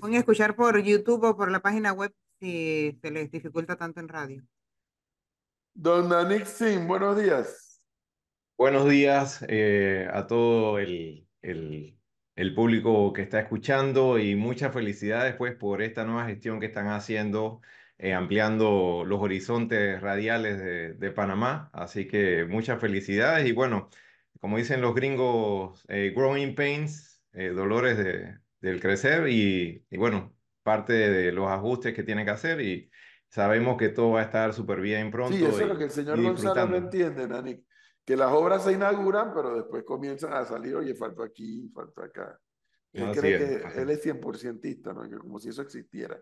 Pueden escuchar por YouTube o por la página web si se les dificulta tanto en radio. Don Nanik Singh, buenos días. Buenos días eh, a todo el, el, el, público que está escuchando y muchas felicidades pues por esta nueva gestión que están haciendo, eh, ampliando los horizontes radiales de, de, Panamá. Así que muchas felicidades y bueno, como dicen los gringos, eh, growing pains, dolores de, del crecer y, y bueno, parte de los ajustes que tiene que hacer y sabemos que todo va a estar súper bien pronto. Sí, eso es lo que el señor González no entiende, Nani, que las obras se inauguran, pero después comienzan a salir, oye, falta aquí, falta acá. Él cree es, que él es 100%ista, ¿no? como si eso existiera.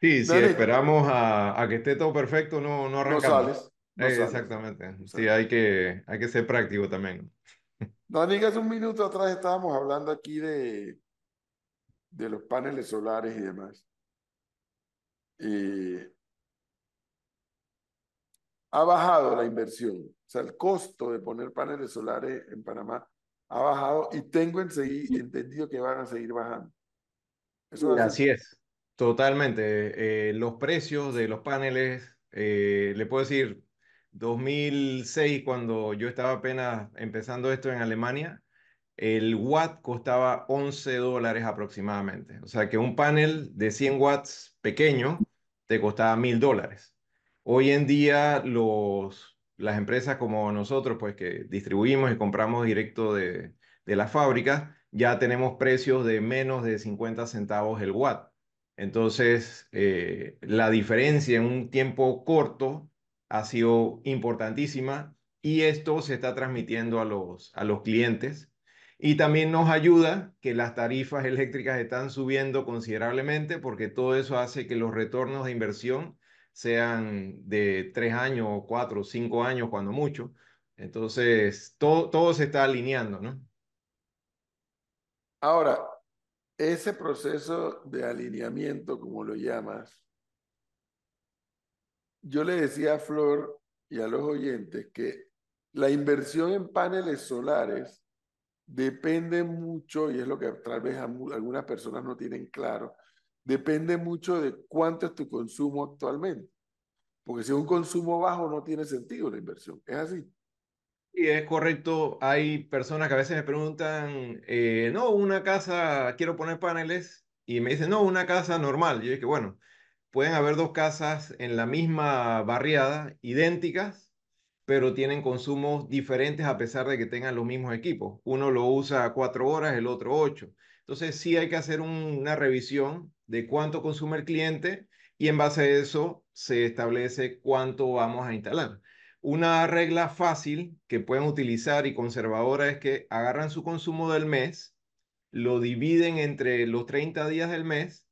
Sí, si esperamos a, a, que esté todo perfecto, no, no arrancamos. No sales. No eh. Exactamente. Sí, hay que, hay que ser práctico también. Dani, hace un minuto atrás estábamos hablando aquí de, de los paneles solares y demás. Eh, ha bajado la inversión, o sea, el costo de poner paneles solares en Panamá ha bajado y tengo entendido que van a seguir bajando. ¿Eso es así? así es, totalmente. Eh, los precios de los paneles, eh, le puedo decir, 2006, cuando yo estaba apenas empezando esto en Alemania, el watt costaba 11 dólares aproximadamente. O sea que un panel de 100 watts pequeño te costaba 1000 dólares. Hoy en día las empresas como nosotros, pues que distribuimos y compramos directo de, de las fábricas, ya tenemos precios de menos de 50 centavos el watt. Entonces, eh, la diferencia en un tiempo corto ha sido importantísima y esto se está transmitiendo a los, a los clientes y también nos ayuda que las tarifas eléctricas están subiendo considerablemente porque todo eso hace que los retornos de inversión sean de tres años, cuatro, cinco años, cuando mucho. Entonces, todo, todo se está alineando, ¿no? Ahora, ese proceso de alineamiento, como lo llamas, yo le decía a Flor y a los oyentes que la inversión en paneles solares depende mucho, y es lo que tal vez algunas personas no tienen claro, depende mucho de cuánto es tu consumo actualmente. Porque si es un consumo bajo no tiene sentido la inversión. ¿Es así? Y es correcto. Hay personas que a veces me preguntan, eh, no, una casa, quiero poner paneles, y me dicen, no, una casa normal. Yo dije, bueno, pueden haber dos casas en la misma barriada, idénticas, pero tienen consumos diferentes a pesar de que tengan los mismos equipos. Uno lo usa cuatro horas, el otro ocho. Entonces sí hay que hacer una revisión de cuánto consume el cliente y en base a eso se establece cuánto vamos a instalar. Una regla fácil que pueden utilizar y conservadora es que agarran su consumo del mes, lo dividen entre los 30 días del mes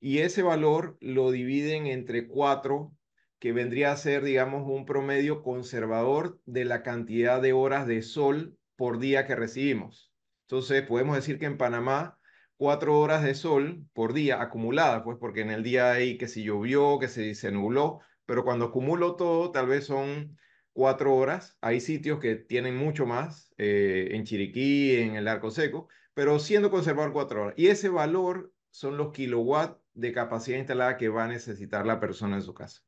y ese valor lo dividen entre cuatro que vendría a ser, digamos, un promedio conservador de la cantidad de horas de sol por día que recibimos. Entonces, podemos decir que en Panamá, cuatro horas de sol por día acumuladas, pues porque en el día hay que si llovió, que se nubló, pero cuando acumulo todo, tal vez son cuatro horas. Hay sitios que tienen mucho más, eh, en Chiriquí, en el Arco Seco, pero siendo conservador cuatro horas. Y ese valor son los kilowatts de capacidad instalada que va a necesitar la persona en su casa.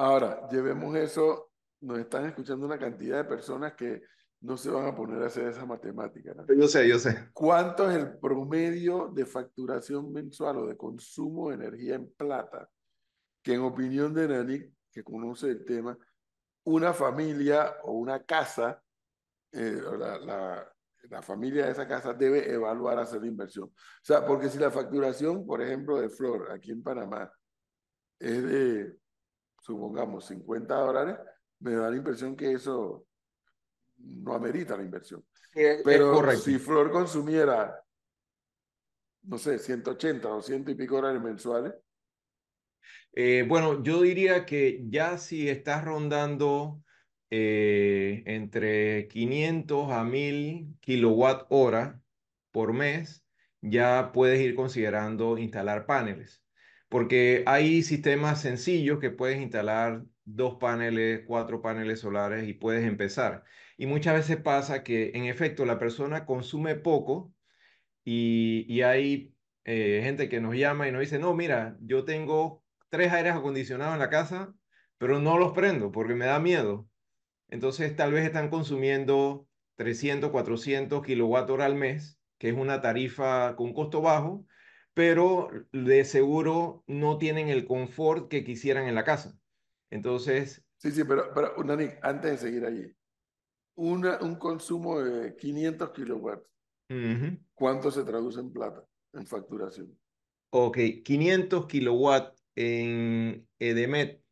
Ahora, llevemos eso, nos están escuchando una cantidad de personas que no se van a poner a hacer esa matemática. ¿no? Yo sé, yo sé. ¿Cuánto es el promedio de facturación mensual o de consumo de energía en plata? Que en opinión de Nani, que conoce el tema, una familia o una casa, eh, la, la, la, familia de esa casa debe evaluar hacer la inversión. O sea, porque si la facturación, por ejemplo, de Flor, aquí en Panamá, es de supongamos 50 dólares, me da la impresión que eso no amerita la inversión. Pero si Flor consumiera, no sé, 180, 200 y pico dólares mensuales. Eh, bueno, yo diría que ya si estás rondando eh, entre 500 a 1000 kilowatt hora por mes, ya puedes ir considerando instalar paneles porque hay sistemas sencillos que puedes instalar dos paneles, cuatro paneles solares y puedes empezar. Y muchas veces pasa que en efecto la persona consume poco y, hay eh, gente que nos llama y nos dice, no, mira, yo tengo tres aires acondicionados en la casa, pero no los prendo porque me da miedo. Entonces tal vez están consumiendo 300, 400 kilowatt hora al mes, que es una tarifa con costo bajo, pero de seguro no tienen el confort que quisieran en la casa. Entonces... Sí, sí, pero, pero antes de seguir allí, una, un consumo de 500 kilowatts, ¿cuánto se traduce en plata, en facturación? Ok, 500 kilowatts en Edemet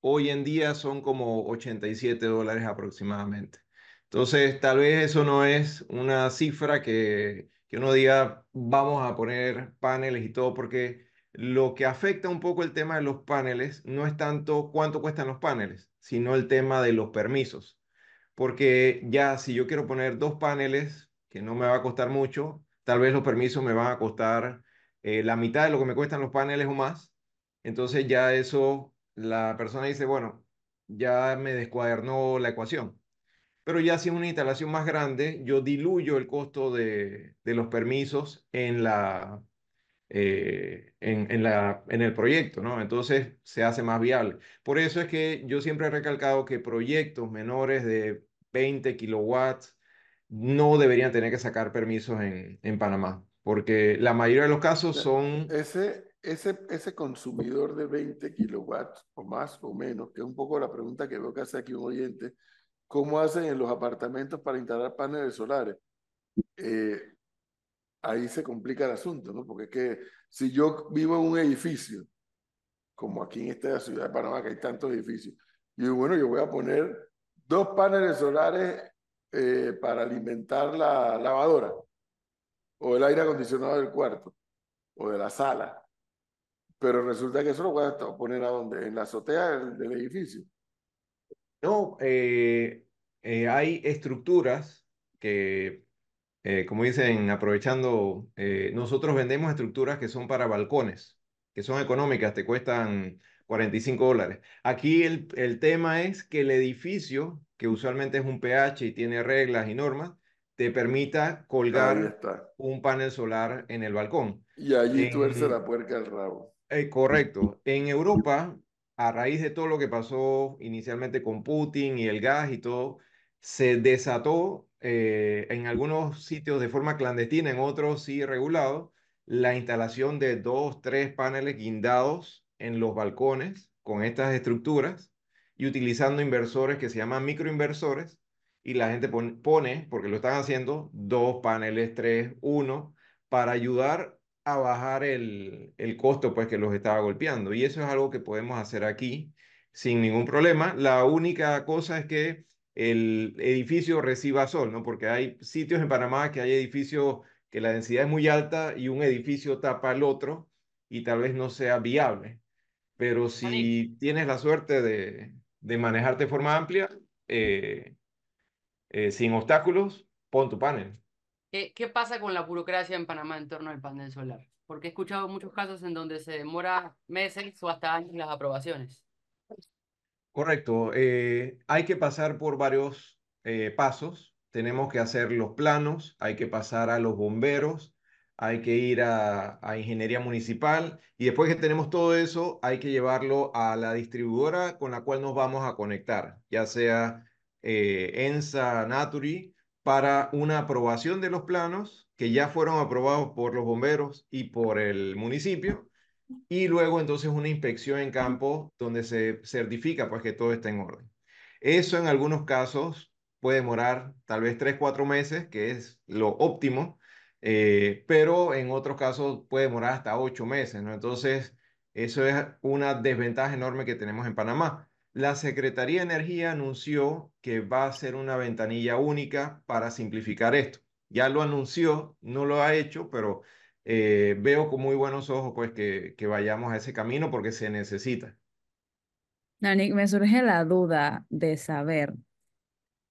hoy en día son como 87 dólares aproximadamente. Entonces, tal vez eso no es una cifra que, que uno diga, vamos a poner paneles y todo, porque lo que afecta un poco el tema de los paneles no es tanto cuánto cuestan los paneles, sino el tema de los permisos. Porque ya si yo quiero poner dos paneles, que no me va a costar mucho, tal vez los permisos me van a costar eh, la mitad de lo que me cuestan los paneles o más. Entonces ya eso, la persona dice, bueno, ya me descuadernó la ecuación. Pero ya si es una instalación más grande, yo diluyo el costo de, los permisos en, la, eh, en, la, en el proyecto, ¿no? Entonces se hace más viable. Por eso es que yo siempre he recalcado que proyectos menores de 20 kilowatts no deberían tener que sacar permisos en, en Panamá, porque la mayoría de los casos son... Ese, ese, ese consumidor de 20 kilowatts o más o menos, que es un poco la pregunta que veo que hace aquí un oyente, cómo hacen en los apartamentos para instalar paneles solares. Eh, ahí se complica el asunto, ¿no? Porque es que si yo vivo en un edificio, como aquí en esta ciudad de Panamá, que hay tantos edificios, y bueno, yo voy a poner dos paneles solares eh, para alimentar la lavadora, o el aire acondicionado del cuarto, o de la sala. Pero resulta que eso lo voy a poner a dónde? En la azotea del edificio. No, eh, eh, hay estructuras que, eh, como dicen, aprovechando, nosotros vendemos estructuras que son para balcones, que son económicas, te cuestan 45 dólares. Aquí el, el tema es que el edificio, que usualmente es un pH y tiene reglas y normas, te permita colgar un panel solar en el balcón. Y allí tuerce la puerca al rabo. correcto. En Europa a raíz de todo lo que pasó inicialmente con Putin y el gas y todo, se desató eh, en algunos sitios de forma clandestina, en otros sí regulado, la instalación de dos, tres paneles guindados en los balcones con estas estructuras y utilizando inversores que se llaman microinversores y la gente pone, porque lo están haciendo, dos paneles, tres, uno, para ayudar a bajar el, el, costo pues, que los estaba golpeando. Y eso es algo que podemos hacer aquí sin ningún problema. La única cosa es que el edificio reciba sol, ¿no? Porque hay sitios en Panamá que hay edificios que la densidad es muy alta y un edificio tapa al otro y tal vez no sea viable. Pero si tienes la suerte de, de manejarte de forma amplia, eh, eh, sin obstáculos, pon tu panel. ¿Qué, pasa con la burocracia en Panamá en torno al panel solar? Porque he escuchado muchos casos en donde se demora meses o hasta años las aprobaciones. Correcto. Eh, hay que pasar por varios eh, pasos. Tenemos que hacer los planos, hay que pasar a los bomberos, hay que ir a, a, ingeniería municipal y después que tenemos todo eso, hay que llevarlo a la distribuidora con la cual nos vamos a conectar, ya sea eh, ENSA Naturi para una aprobación de los planos que ya fueron aprobados por los bomberos y por el municipio, y luego entonces una inspección en campo donde se certifica pues que todo está en orden. Eso en algunos casos puede demorar tal vez tres, cuatro meses, que es lo óptimo, eh, pero en otros casos puede demorar hasta ocho meses. Entonces, eso es una desventaja enorme que tenemos en Panamá. La Secretaría de Energía anunció que va a ser una ventanilla única para simplificar esto. Ya lo anunció, no lo ha hecho, pero eh, veo con muy buenos ojos pues que, que vayamos a ese camino porque se necesita. Nanik, me surge la duda de saber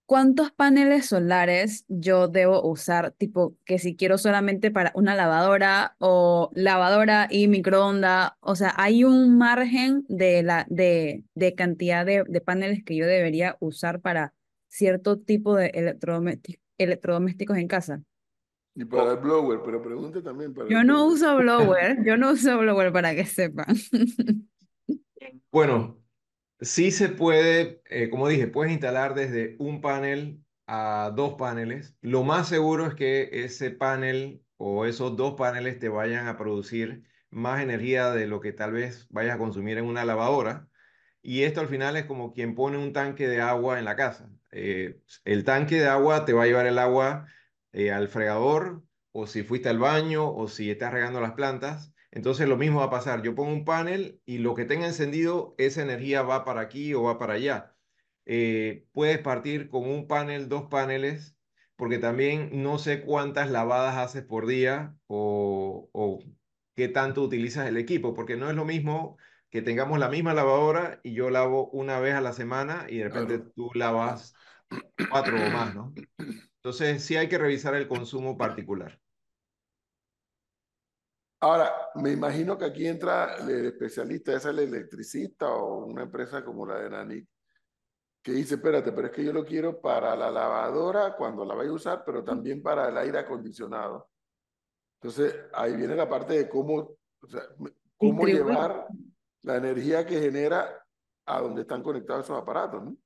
¿Cuántos paneles solares yo debo usar? Tipo, que si quiero solamente para una lavadora o lavadora y microondas, o sea, hay un margen de, la, de, de cantidad de, de, paneles que yo debería usar para cierto tipo de electrodomésticos en casa. Y para el blower, pero pregunte también para Yo el no uso blower, yo no uso blower para que sepan. Bueno, sí se puede, eh, como dije, puedes instalar desde un panel a dos paneles. Lo más seguro es que ese panel o esos dos paneles te vayan a producir más energía de lo que tal vez vayas a consumir en una lavadora. Y esto al final es como quien pone un tanque de agua en la casa. Eh, el tanque de agua te va a llevar el agua eh, al fregador o si fuiste al baño o si estás regando las plantas. Entonces lo mismo va a pasar. Yo pongo un panel y lo que tenga encendido, esa energía va para aquí o va para allá. Eh, puedes partir con un panel, dos paneles, porque también no sé cuántas lavadas haces por día o, o qué tanto utilizas el equipo, porque no es lo mismo que tengamos la misma lavadora y yo lavo una vez a la semana y de repente Claro. tú lavas cuatro o más, ¿no? Entonces sí hay que revisar el consumo particular. Ahora, me imagino que aquí entra el especialista, es el electricista o una empresa como la de Nanic, que dice, espérate, pero es que yo lo quiero para la lavadora cuando la vaya a usar, pero también para el aire acondicionado. Entonces, ahí viene la parte de cómo, o sea, me- cómo llevar la energía que genera a donde están conectados esos aparatos, ¿no?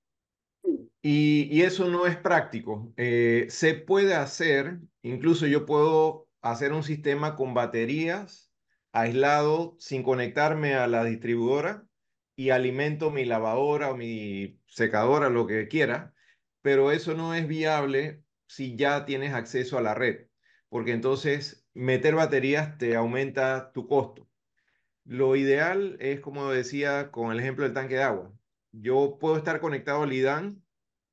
Y, y eso no es práctico. Eh, se puede hacer, incluso yo puedo hacer un sistema con baterías aislado sin conectarme a la distribuidora y alimento mi lavadora o mi secadora, lo que quiera, pero eso no es viable si ya tienes acceso a la red, porque entonces meter baterías te aumenta tu costo. Lo ideal es, como decía con el ejemplo del tanque de agua. Yo puedo estar conectado al IDAN,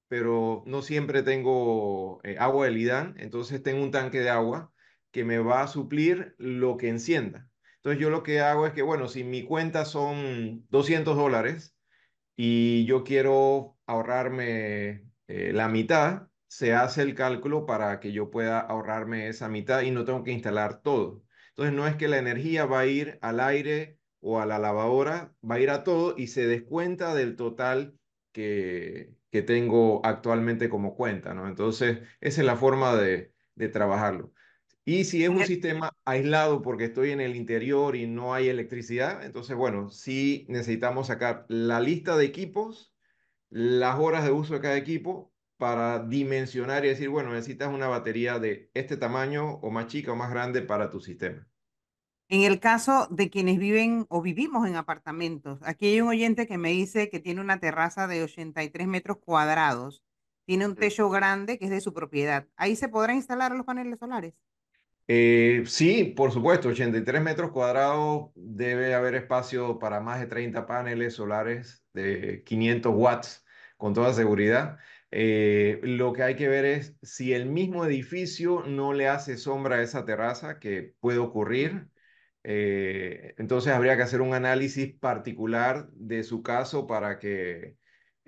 pero no siempre tengo eh, agua del IDAN, entonces tengo un tanque de agua que me va a suplir lo que encienda. Entonces yo lo que hago es que, bueno, si mi cuenta son 200 dólares y yo quiero ahorrarme eh, la mitad, se hace el cálculo para que yo pueda ahorrarme esa mitad y no tengo que instalar todo. Entonces no es que la energía va a ir al aire o a la lavadora, va a ir a todo y se descuenta del total que, que tengo actualmente como cuenta, ¿no? Entonces esa es la forma de, de trabajarlo. Y si es un sistema aislado porque estoy en el interior y no hay electricidad, entonces, bueno, sí necesitamos sacar la lista de equipos, las horas de uso de cada equipo para dimensionar y decir, bueno, necesitas una batería de este tamaño o más chica o más grande para tu sistema. En el caso de quienes viven o vivimos en apartamentos, aquí hay un oyente que me dice que tiene una terraza de 83 metros cuadrados, tiene un techo grande que es de su propiedad. ¿Ahí se podrán instalar los paneles solares? Eh, sí, por supuesto, 83 metros cuadrados debe haber espacio para más de 30 paneles solares de 500 watts con toda seguridad. Eh, lo que hay que ver es si el mismo edificio no le hace sombra a esa terraza, que puede ocurrir. eh, entonces habría que hacer un análisis particular de su caso para que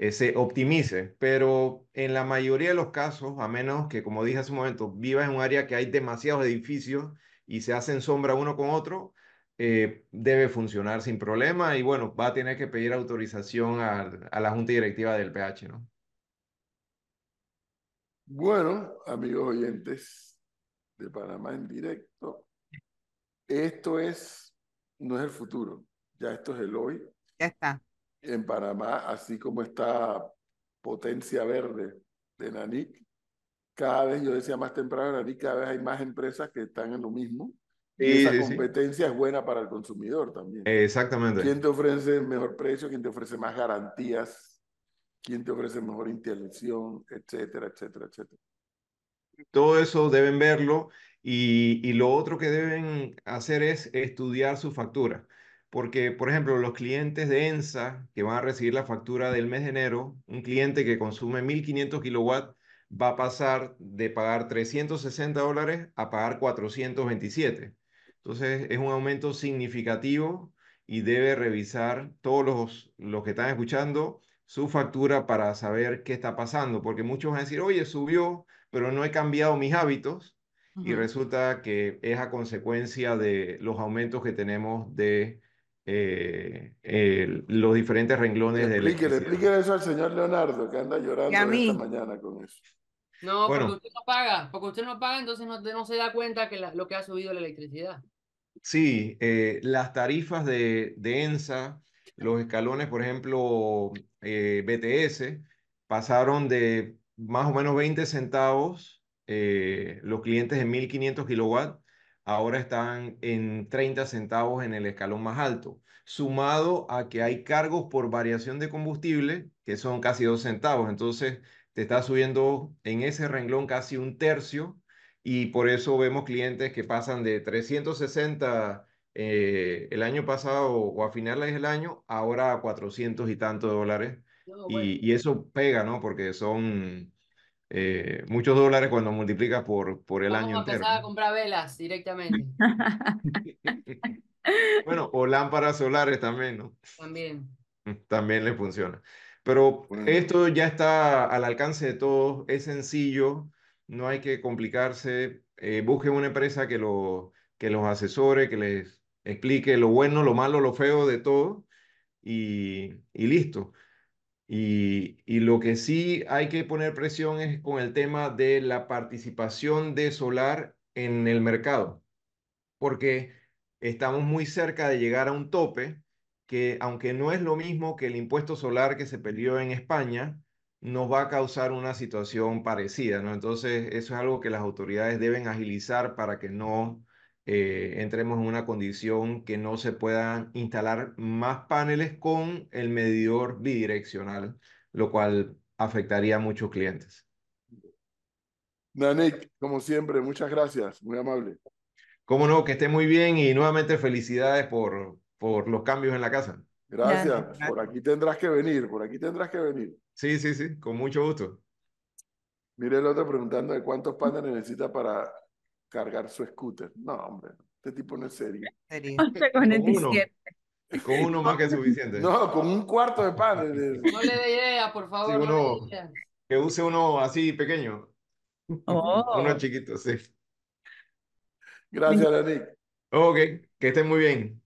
eh, se optimice, pero en la mayoría de los casos, a menos que, como dije hace un momento, vivas en un área que hay demasiados edificios y se hacen sombra uno con otro, eh, debe funcionar sin problema y bueno, va a tener que pedir autorización a, a la junta directiva del PH, ¿no? Bueno, amigos oyentes de Panamá en directo, esto es, no es el futuro, ya esto es el hoy. Ya está. En Panamá, así como esta potencia verde de Nanic, cada vez, yo decía más temprano, Nanic, cada vez hay más empresas que están en lo mismo. Y Sí, esa sí, sí. competencia es buena para el consumidor también. Exactamente. ¿Quién te ofrece el mejor precio? ¿Quién te ofrece más garantías? ¿Quién te ofrece mejor intervención? Etcétera, etcétera, etcétera. Todo eso deben verlo y, y lo otro que deben hacer es estudiar su factura. Porque, por ejemplo, los clientes de ENSA que van a recibir la factura del mes de enero, un cliente que consume 1500 kilowatts va a pasar de pagar 360 dólares a pagar 427. Entonces, es un aumento significativo y debe revisar todos los, los que están escuchando su factura para saber qué está pasando. Porque muchos van a decir, oye, subió, pero no he cambiado mis hábitos y Ujú. resulta que es a consecuencia de los aumentos que tenemos de eh, el- los diferentes renglones de Explíquele, electricidad. explíquele eso al señor Leonardo, que anda llorando esta mañana con eso. No, porque Bueno. usted no paga, porque usted no paga, entonces no, no se da cuenta que la- lo que ha subido la electricidad. Sí, eh, las tarifas de, de ENSA, los escalones, por ejemplo, eh, BTS, pasaron de más o menos 20 centavos eh, los clientes de 1500 kilowatts, ahora están en 30 centavos en el escalón más alto, sumado a que hay cargos por variación de combustible, que son casi 2 centavos, entonces te está subiendo en ese renglón casi un tercio y por eso vemos clientes que pasan de 360 eh, el año pasado o a finales del año, ahora a 400 y tantos dólares. No, bueno, Y, y eso pega, ¿no? Porque son eh, muchos dólares cuando multiplicas por, por el vamos año a entero. empezar a comprar velas directamente, Bueno, o lámparas solares también, ¿no? también. También le funciona. Pero esto ya está al alcance de todos, es sencillo, no hay que complicarse. Eh, busquen una empresa que, lo, que los asesore, que les explique lo bueno, lo malo, lo feo de todo y, y listo. Y, lo que sí hay que poner presión es con el tema de la participación de solar en el mercado porque estamos muy cerca de llegar a un tope que, aunque no es lo mismo que el impuesto solar que se peleó en España, nos va a causar una situación parecida, ¿no? Entonces, eso es algo que las autoridades deben agilizar para que no eh, entremos en una condición que no se puedan instalar más paneles con el medidor bidireccional, lo cual afectaría a muchos clientes. Nanek, como siempre, muchas gracias, muy amable. Cómo no, que esté muy bien y nuevamente felicidades por, por los cambios en la casa. Gracias. Gracias. Por aquí tendrás que venir, por aquí tendrás que venir. Sí, sí, sí, con mucho gusto. Mire el otro preguntando de cuántos paneles necesita para cargar su scooter. No, hombre, este tipo no es serio. serio. 11.47. Y con uno más que suficiente. No, con un cuarto de paneles. No le dé ideas, por favor, no le uno- ideas. Que use uno así pequeño. Oh. Uno chiquito, sí. Gracias, Nanek. Ok, que estén muy bien.